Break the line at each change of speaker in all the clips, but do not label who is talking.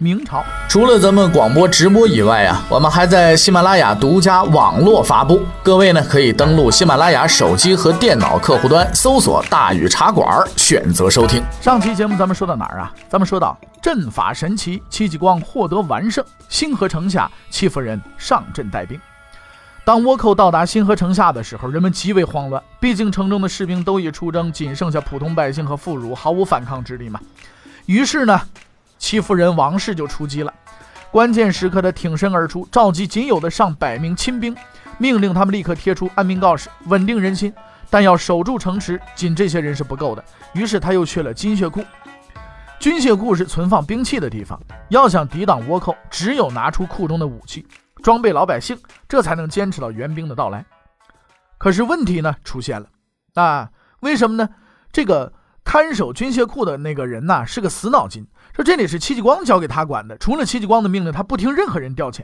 明朝
除了咱们广播直播以外啊，我们还在喜马拉雅独家网络发布。各位呢可以登录喜马拉雅手机和电脑客户端，搜索“大禹茶馆”，选择收听。
上期节目咱们说到哪儿啊？咱们说到阵法神奇，戚继光获得完胜，星河城下，戚夫人上阵带兵。当倭寇到达新河城下的时候，人们极为慌乱，毕竟城中的士兵都已出征，仅剩下普通百姓和妇孺，毫无反抗之力嘛。于是呢。戚夫人王氏就出击了，关键时刻他挺身而出，召集仅有的上百名亲兵，命令他们立刻贴出安民告示，稳定人心。但要守住城池，仅这些人是不够的。于是他又去了军械库。军械库是存放兵器的地方，要想抵挡倭寇，只有拿出库中的武器，装备老百姓，这才能坚持到援兵的到来。可是问题呢出现了，啊，为什么呢？这个看守军械库的那个人呐，是个死脑筋。说这里是戚继光交给他管的，除了戚继光的命令，他不听任何人调遣。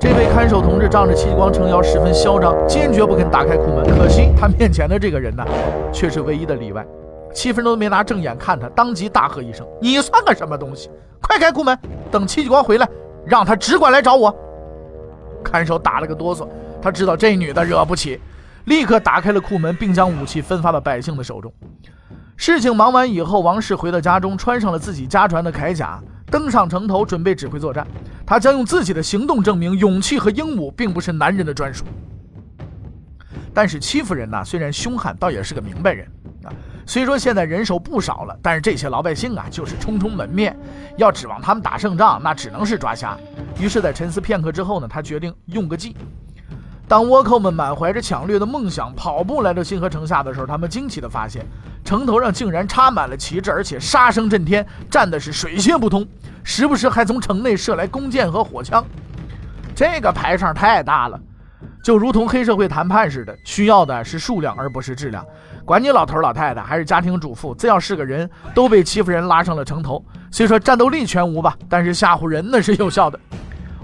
这位看守同志仗着戚继光撑腰，十分嚣张，坚决不肯打开库门。可惜他面前的这个人呢，却是唯一的例外。七分钟都没拿正眼看他，当即大喝一声：“你算个什么东西？快开库门！等戚继光回来，让他只管来找我。”看守打了个哆嗦，他知道这女的惹不起，立刻打开了库门，并将武器分发到百姓的手中。事情忙完以后，王氏回到家中，穿上了自己家传的铠甲，登上城头，准备指挥作战。他将用自己的行动证明，勇气和英武并不是男人的专属。但是戚夫人呢，虽然凶悍，倒也是个明白人啊。虽说现在人手不少了，但是这些老百姓啊，就是充充门面，要指望他们打胜仗，那只能是抓瞎。于是，在沉思片刻之后呢，他决定用个计。当倭寇们满怀着抢掠的梦想跑步来到新河城下的时候，他们惊奇地发现，城头上竟然插满了旗帜，而且杀声震天，战的是水泄不通，时不时还从城内射来弓箭和火枪。这个排场太大了，就如同黑社会谈判似的，需要的是数量而不是质量。管你老头老太太还是家庭主妇，只要是个人，都被欺负人拉上了城头。虽说战斗力全无吧，但是吓唬人那是有效的。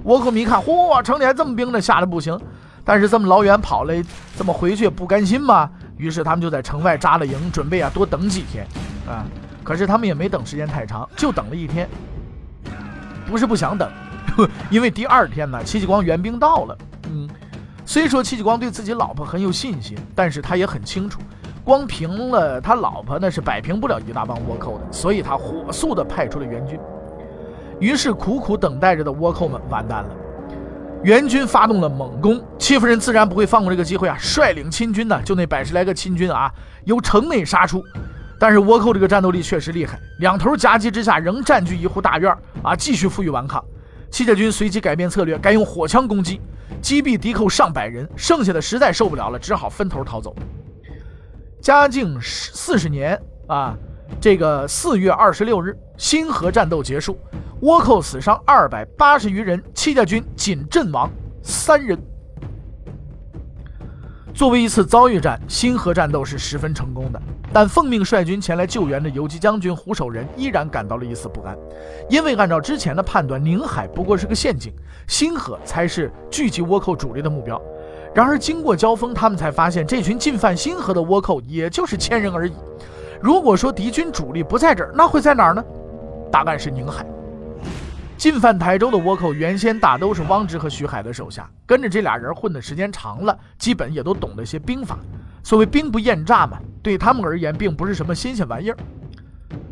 倭寇们一看，嚯，城里还这么兵呢，吓得不行。但是这么老远跑了，这么回去不甘心嘛。于是他们就在城外扎了营，准备啊多等几天啊。可是他们也没等时间太长，就等了一天。不是不想等，因为第二天呢，戚继光援兵到了。嗯，虽说戚继光对自己老婆很有信心，但是他也很清楚，光凭了他老婆那是摆平不了一大帮倭寇的，所以他火速的派出了援军。于是苦苦等待着的倭寇们完蛋了。援军发动了猛攻，戚夫人自然不会放过这个机会啊！率领亲军呢，就那百十来个亲军啊，由城内杀出。但是倭寇这个战斗力确实厉害，两头夹击之下，仍占据一户大院啊，继续负隅顽抗。戚家军随即改变策略，改用火枪攻击，击毙敌寇上百人，剩下的实在受不了了，只好分头逃走。嘉靖四十年啊，这个四月二十六日，新河战斗结束。倭寇死伤二百八十余人，戚家军仅阵亡三人。作为一次遭遇战，新河战斗是十分成功的。但奉命率军前来救援的游击将军胡守仁依然感到了一丝不安，因为按照之前的判断，宁海不过是个陷阱，新河才是聚集倭寇主力的目标。然而经过交锋，他们才发现这群进犯新河的倭寇也就是千人而已。如果说敌军主力不在这儿，那会在哪儿呢？答案是宁海。进犯台州的倭寇原先大都是汪直和徐海的手下，跟着这俩人混的时间长了，基本也都懂得些兵法。所谓兵不厌诈嘛，对他们而言并不是什么新鲜玩意儿。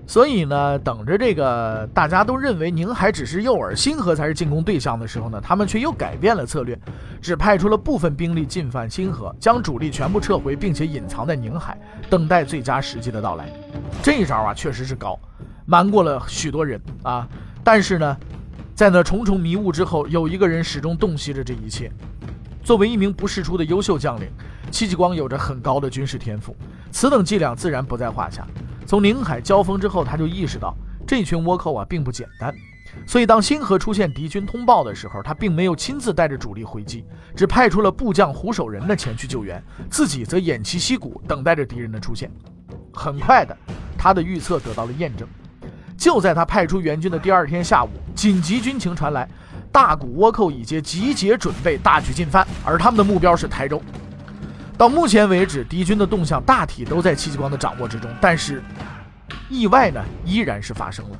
所以呢，等着这个大家都认为宁海只是诱饵，新河才是进攻对象的时候呢，他们却又改变了策略，只派出了部分兵力进犯新河，将主力全部撤回，并且隐藏在宁海，等待最佳时机的到来。这一招啊，确实是高，瞒过了许多人啊。但是呢，在那重重迷雾之后，有一个人始终洞悉着这一切。作为一名不世出的优秀将领，戚继光有着很高的军事天赋，此等伎俩自然不在话下。从宁海交锋之后，他就意识到这群倭寇啊并不简单，所以当新河出现敌军通报的时候，他并没有亲自带着主力回击，只派出了部将胡守仁的前去救援，自己则偃旗息鼓，等待着敌人的出现。很快的，他的预测得到了验证。就在他派出援军的第二天下午，紧急军情传来，大股倭寇已经集结准备，大举进犯，而他们的目标是台州。到目前为止，敌军的动向大体都在戚继光的掌握之中，但是意外呢，依然是发生了。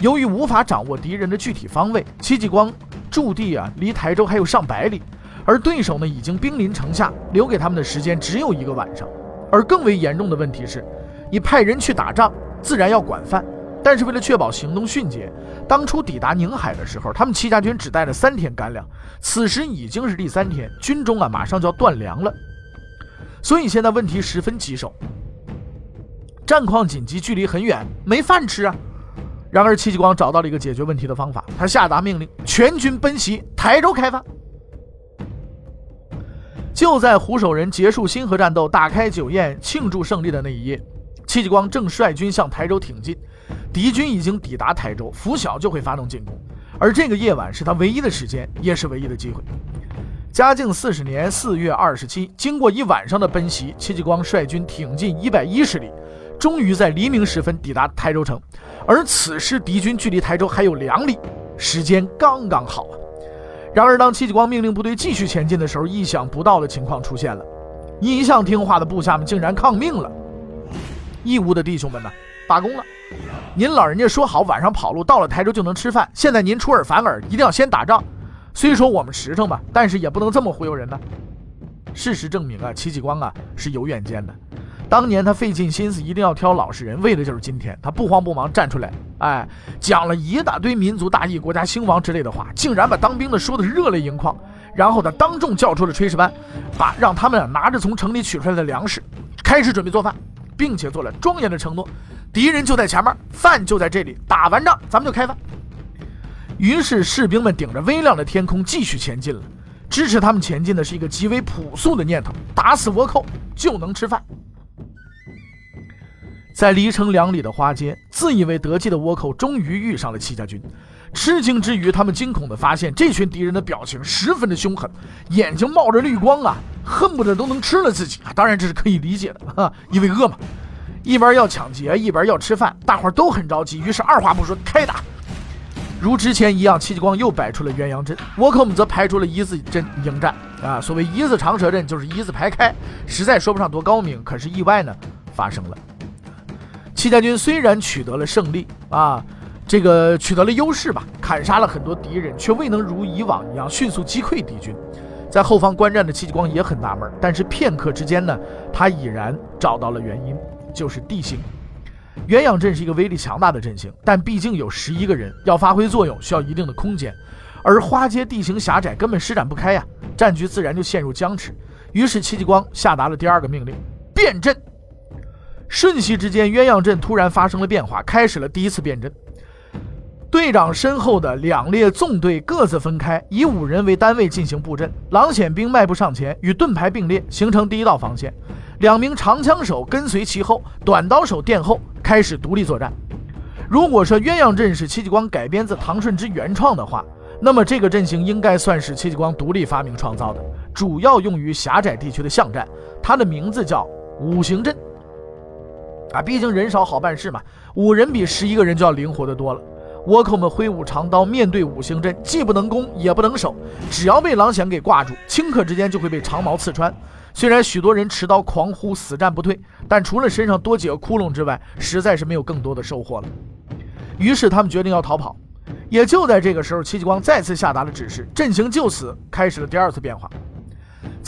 由于无法掌握敌人的具体方位，戚继光驻地啊离台州还有上百里，而对手呢已经兵临城下，留给他们的时间只有一个晚上。而更为严重的问题是，你派人去打仗，自然要管饭。但是为了确保行动迅捷，当初抵达宁海的时候，他们戚家军只带了三天干粮。此时已经是第三天，军中啊马上就要断粮了，所以现在问题十分棘手，战况紧急，距离很远，没饭吃啊。然而戚继光找到了一个解决问题的方法，他下达命令，全军奔袭台州开饭。就在胡守仁结束新河战斗、打开酒宴庆祝胜利的那一夜，戚继光正率军向台州挺进。敌军已经抵达台州，拂晓就会发动进攻，而这个夜晚是他唯一的时间，也是唯一的机会。嘉靖四十年四月二十七，经过一晚上的奔袭，戚继光率军挺进一百一十里，终于在黎明时分抵达台州城。而此时敌军距离台州还有两里，时间刚刚好啊！然而，当戚继光命令部队继续前进的时候，意想不到的情况出现了：一向听话的部下们竟然抗命了！义乌的弟兄们呢？罢工了！您老人家说好晚上跑路，到了台州就能吃饭。现在您出尔反尔，一定要先打仗。虽说我们实诚吧，但是也不能这么忽悠人呢。事实证明啊，戚继光啊是有远见的。当年他费尽心思一定要挑老实人，为的就是今天。他不慌不忙站出来，哎，讲了一大堆民族大义、国家兴亡之类的话，竟然把当兵的说的热泪盈眶。然后他当众叫出了炊事班，把让他们拿着从城里取出来的粮食，开始准备做饭。并且做了庄严的承诺，敌人就在前面，饭就在这里，打完仗咱们就开饭。于是士兵们顶着微亮的天空继续前进了。支持他们前进的是一个极为朴素的念头：打死倭寇就能吃饭。在离城两里的花街，自以为得计的倭寇终于遇上了戚家军。吃惊之余，他们惊恐地发现，这群敌人的表情十分的凶狠，眼睛冒着绿光啊，恨不得都能吃了自己啊！当然这是可以理解的啊，因为饿嘛。一边要抢劫，一边要吃饭，大伙儿都很着急，于是二话不说开打。如之前一样，戚继光又摆出了鸳鸯阵，倭寇们则排出了一字阵迎战啊。所谓一字长蛇阵，就是一字排开，实在说不上多高明，可是意外呢发生了。戚家军虽然取得了胜利啊。这个取得了优势吧，砍杀了很多敌人，却未能如以往一样迅速击溃敌军。在后方观战的戚继光也很纳闷，但是片刻之间呢，他已然找到了原因，就是地形。鸳鸯阵是一个威力强大的阵型，但毕竟有十一个人，要发挥作用需要一定的空间，而花街地形狭窄，根本施展不开呀，战局自然就陷入僵持。于是戚继光下达了第二个命令：变阵。瞬息之间，鸳鸯阵突然发生了变化，开始了第一次变阵。队长身后的两列纵队各自分开，以五人为单位进行布阵。狼显兵迈步上前，与盾牌并列，形成第一道防线。两名长枪手跟随其后，短刀手殿后，开始独立作战。如果说鸳鸯阵是戚继光改编自唐顺之原创的话，那么这个阵型应该算是戚继光独立发明创造的，主要用于狭窄地区的巷战。它的名字叫五行阵。啊，毕竟人少好办事嘛，五人比十一个人就要灵活得多了。倭寇们挥舞长刀，面对五行阵，既不能攻也不能守，只要被狼显给挂住，顷刻之间就会被长矛刺穿。虽然许多人持刀狂呼，死战不退，但除了身上多几个窟窿之外，实在是没有更多的收获了。于是他们决定要逃跑。也就在这个时候，戚继光再次下达了指示，阵型就此开始了第二次变化。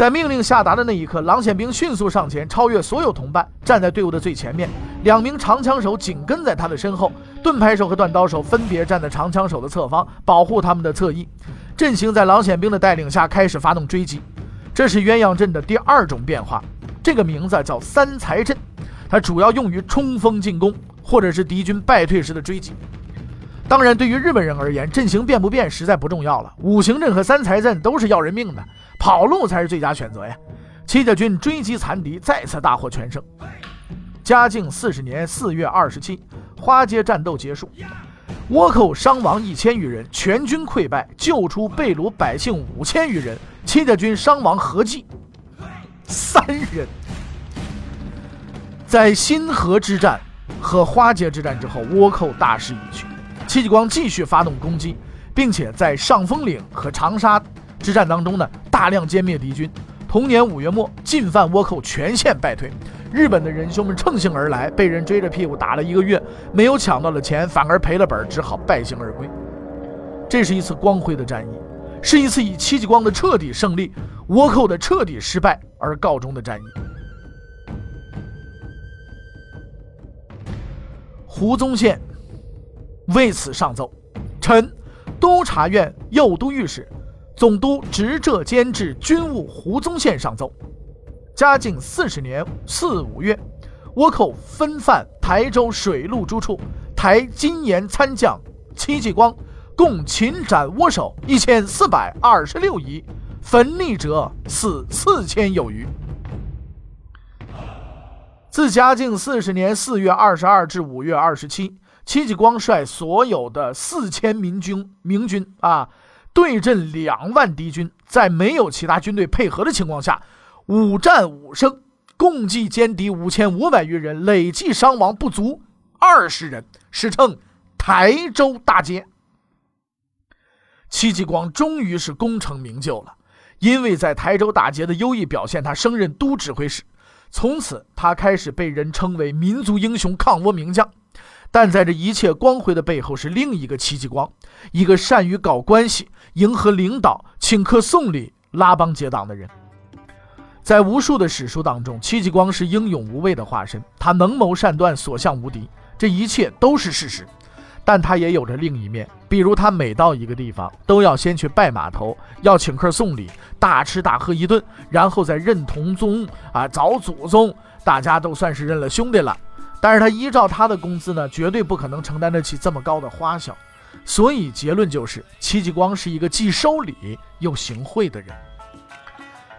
在命令下达的那一刻，狼显兵迅速上前，超越所有同伴，站在队伍的最前面。两名长枪手紧跟在他的身后，盾牌手和断刀手分别站在长枪手的侧方，保护他们的侧翼。阵型在狼显兵的带领下开始发动追击。这是鸳鸯阵的第二种变化，这个名字叫三才阵，它主要用于冲锋进攻，或者是敌军败退时的追击。当然，对于日本人而言，阵型变不变实在不重要了。五行阵和三才阵都是要人命的，跑路才是最佳选择呀。戚家军追击残敌，再次大获全胜。嘉靖四十年四月二十七，花街战斗结束。倭寇伤亡一千余人，全军溃败，救出被掳百姓五千余人。戚家军伤亡合计三人。在新河之战和花街之战之后，倭寇大势已去，戚继光继续发动攻击，并且在上峰岭和长沙之战当中呢，大量歼灭敌军。同年五月末，进犯倭寇全线败退。日本的仁兄们乘兴而来，被人追着屁股打了一个月，没有抢到了钱，反而赔了本，只好败兴而归。这是一次光辉的战役，是一次以戚继光的彻底胜利、倭寇的彻底失败而告终的战役。胡宗宪为此上奏：臣督察院右都御史、总督直浙监制军务胡宗宪上奏。嘉靖四十年四五月，倭寇分犯台州水陆诸处，台金岩参将戚继光，共擒斩倭首一千四百二十六余，焚匿者死四千有余。自嘉靖四十年四月二十二至五月二十七，戚继光率所有的四千民军明军啊，对阵两万敌军，在没有其他军队配合的情况下。五战五胜，共计歼敌五千五百余人，累计伤亡不足二十人，史称台州大捷。戚继光终于是功成名就了，因为在台州大捷的优异表现，他升任都指挥使，从此他开始被人称为民族英雄、抗倭名将。但在这一切光辉的背后，是另一个戚继光，一个善于搞关系、迎合领导、请客送礼、拉帮结党的人。在无数的史书当中，戚继光是英勇无畏的化身。他能谋善断，所向无敌，这一切都是事实。但他也有着另一面，比如他每到一个地方，都要先去拜码头，要请客送礼，大吃大喝一顿，然后再认同宗啊，找祖宗，大家都算是认了兄弟了。但是他依照他的工资呢，绝对不可能承担得起这么高的花销。所以结论就是，戚继光是一个既收礼又行贿的人。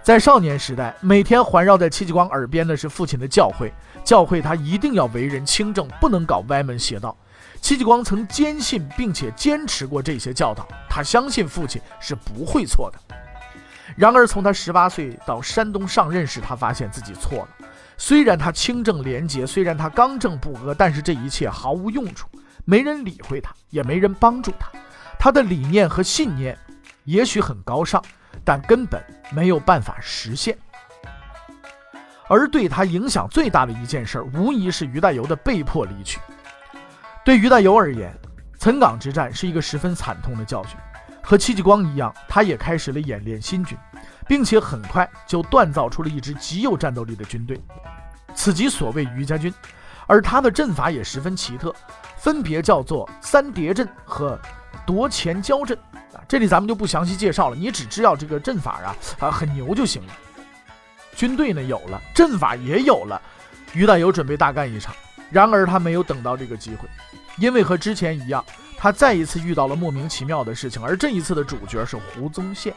在少年时代，每天环绕在戚继光耳边的是父亲的教诲，教诲他一定要为人清正，不能搞歪门邪道。戚继光曾坚信并且坚持过这些教导，他相信父亲是不会错的。然而，从他十八岁到山东上任时，他发现自己错了。虽然他清正廉洁，虽然他刚正不阿，但是这一切毫无用处，没人理会他，也没人帮助他。他的理念和信念也许很高尚。但根本没有办法实现，而对他影响最大的一件事，无疑是于大猷的被迫离去。对于大猷而言，岑港之战是一个十分惨痛的教训。和戚继光一样，他也开始了演练新军，并且很快就锻造出了一支极有战斗力的军队，此即所谓余家军。而他的阵法也十分奇特，分别叫做三叠阵和夺前交阵啊。这里咱们就不详细介绍了，你只知道这个阵法啊啊很牛就行了。军队呢有了，阵法也有了，于大猷准备大干一场。然而他没有等到这个机会，因为和之前一样，他再一次遇到了莫名其妙的事情。而这一次的主角是胡宗宪。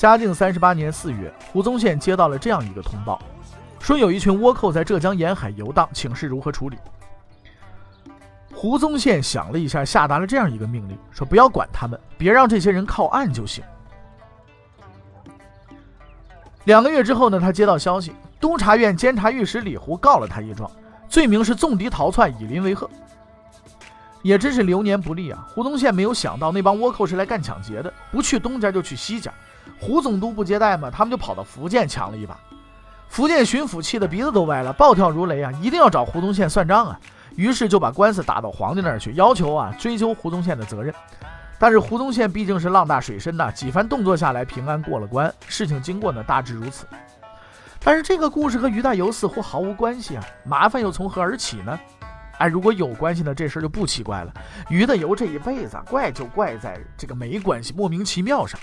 嘉靖三十八年四月，胡宗宪接到了这样一个通报，说有一群倭寇在浙江沿海游荡，请示如何处理。胡宗宪想了一下，下达了这样一个命令：说不要管他们，别让这些人靠岸就行。两个月之后呢，他接到消息，督察院监察御史李胡告了他一状，罪名是纵敌逃窜，以邻为壑。也真是流年不利啊！胡宗宪没有想到那帮倭寇是来干抢劫的，不去东家就去西家。胡总督不接待嘛，他们就跑到福建抢了一把。福建巡抚气得鼻子都歪了，暴跳如雷啊！一定要找胡宗宪算账啊！于是就把官司打到皇帝那儿去，要求啊追究胡宗宪的责任。但是胡宗宪毕竟是浪大水深呐，几番动作下来，平安过了关。事情经过呢，大致如此。但是这个故事和于大猷似乎毫无关系啊，麻烦又从何而起呢？哎，如果有关系呢，这事儿就不奇怪了。于大猷这一辈子怪就怪在这个没关系、莫名其妙上。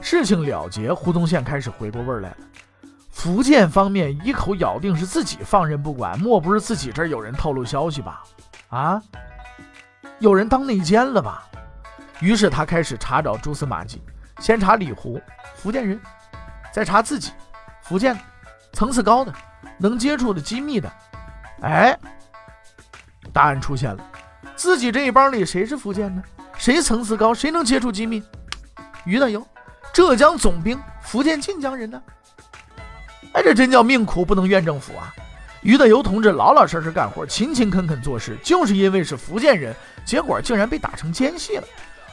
事情了结，胡宗宪开始回过味儿来了。福建方面一口咬定是自己放任不管，莫不是自己这儿有人透露消息吧？啊，有人当内奸了吧？于是他开始查找蛛丝马迹，先查李胡，福建人，再查自己，福建，层次高的，能接触的机密的。哎，答案出现了，自己这一帮里谁是福建的？谁层次高？谁能接触机密？于大猷，浙江总兵，福建晋江人呢。哎，这真叫命苦不能怨政府啊！于大猷同志老老实实干活，勤勤恳恳做事，就是因为是福建人，结果竟然被打成奸细了。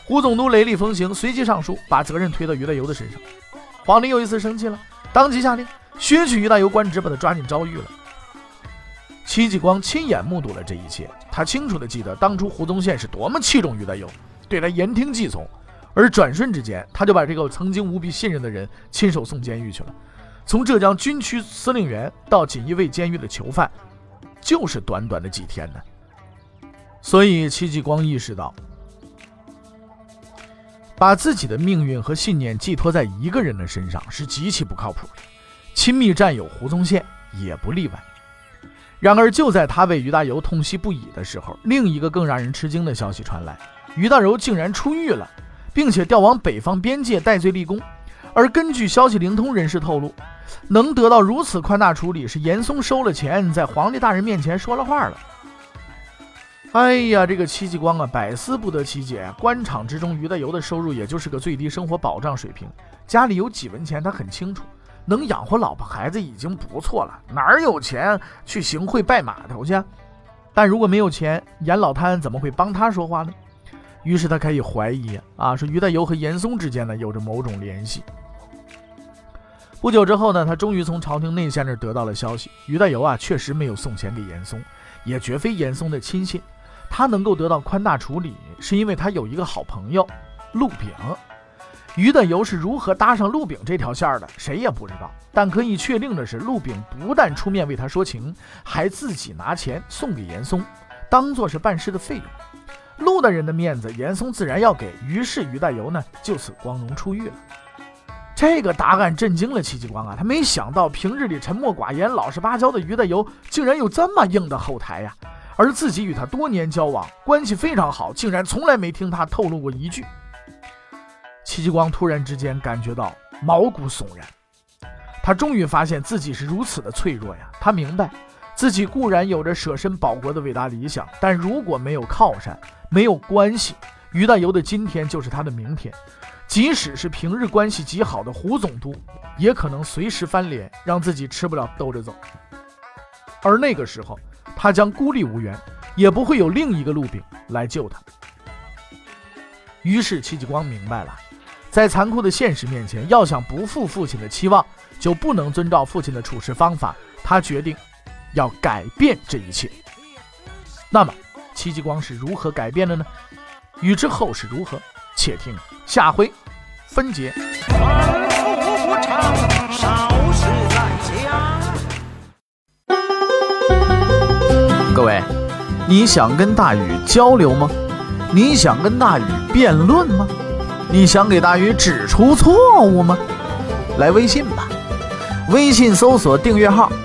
胡总督雷厉风行，随即上书把责任推到于大猷的身上。皇帝又一次生气了，当即下令削去于大猷官职，把他抓进诏狱了。戚继光亲眼目睹了这一切，他清楚的记得当初胡宗宪是多么器重于大猷，对他言听计从，而转瞬之间，他就把这个曾经无比信任的人亲手送监狱去了。从浙江军区司令员到锦衣卫监狱的囚犯，就是短短的几天呢。所以戚继光意识到，把自己的命运和信念寄托在一个人的身上是极其不靠谱的。亲密战友胡宗宪也不例外。然而，就在他为于大猷痛惜不已的时候，另一个更让人吃惊的消息传来：于大猷竟然出狱了，并且调往北方边界戴罪立功。而根据消息灵通人士透露，能得到如此宽大处理，是严嵩收了钱，在皇帝大人面前说了话了。哎呀，这个戚继光啊，百思不得其解。官场之中，于大猷的收入也就是个最低生活保障水平，家里有几文钱，他很清楚。能养活老婆孩子已经不错了，哪有钱去行贿拜码头去？但如果没有钱，严老贪怎么会帮他说话呢？于是他开始怀疑啊，说于大猷和严嵩之间呢有着某种联系。不久之后呢，他终于从朝廷内线那儿得到了消息，于大猷啊确实没有送钱给严嵩，也绝非严嵩的亲信。他能够得到宽大处理，是因为他有一个好朋友陆炳。于大猷是如何搭上陆炳这条线的，谁也不知道。但可以确定的是，陆炳不但出面为他说情，还自己拿钱送给严嵩，当做是办事的费用。陆大人的面子，严嵩自然要给。于是于大猷呢，就此光荣出狱了。这个答案震惊了戚继光啊！他没想到平日里沉默寡言、老实巴交的于大猷，竟然有这么硬的后台呀！而自己与他多年交往，关系非常好，竟然从来没听他透露过一句。戚继光突然之间感觉到毛骨悚然，他终于发现自己是如此的脆弱呀！他明白，自己固然有着舍身保国的伟大理想，但如果没有靠山，没有关系，于大猷的今天就是他的明天。即使是平日关系极好的胡总督，也可能随时翻脸，让自己吃不了兜着走。而那个时候，他将孤立无援，也不会有另一个陆炳来救他。于是戚继光明白了。在残酷的现实面前，要想不负父亲的期望，就不能遵照父亲的处事方法。他决定要改变这一切。那么，戚继光是如何改变的呢？欲知后事如何，且听下回分解。各位，你想跟大禹交流吗？你想跟大禹辩论吗？你想给大禹指出错误吗？来微信吧，微信搜索订阅号“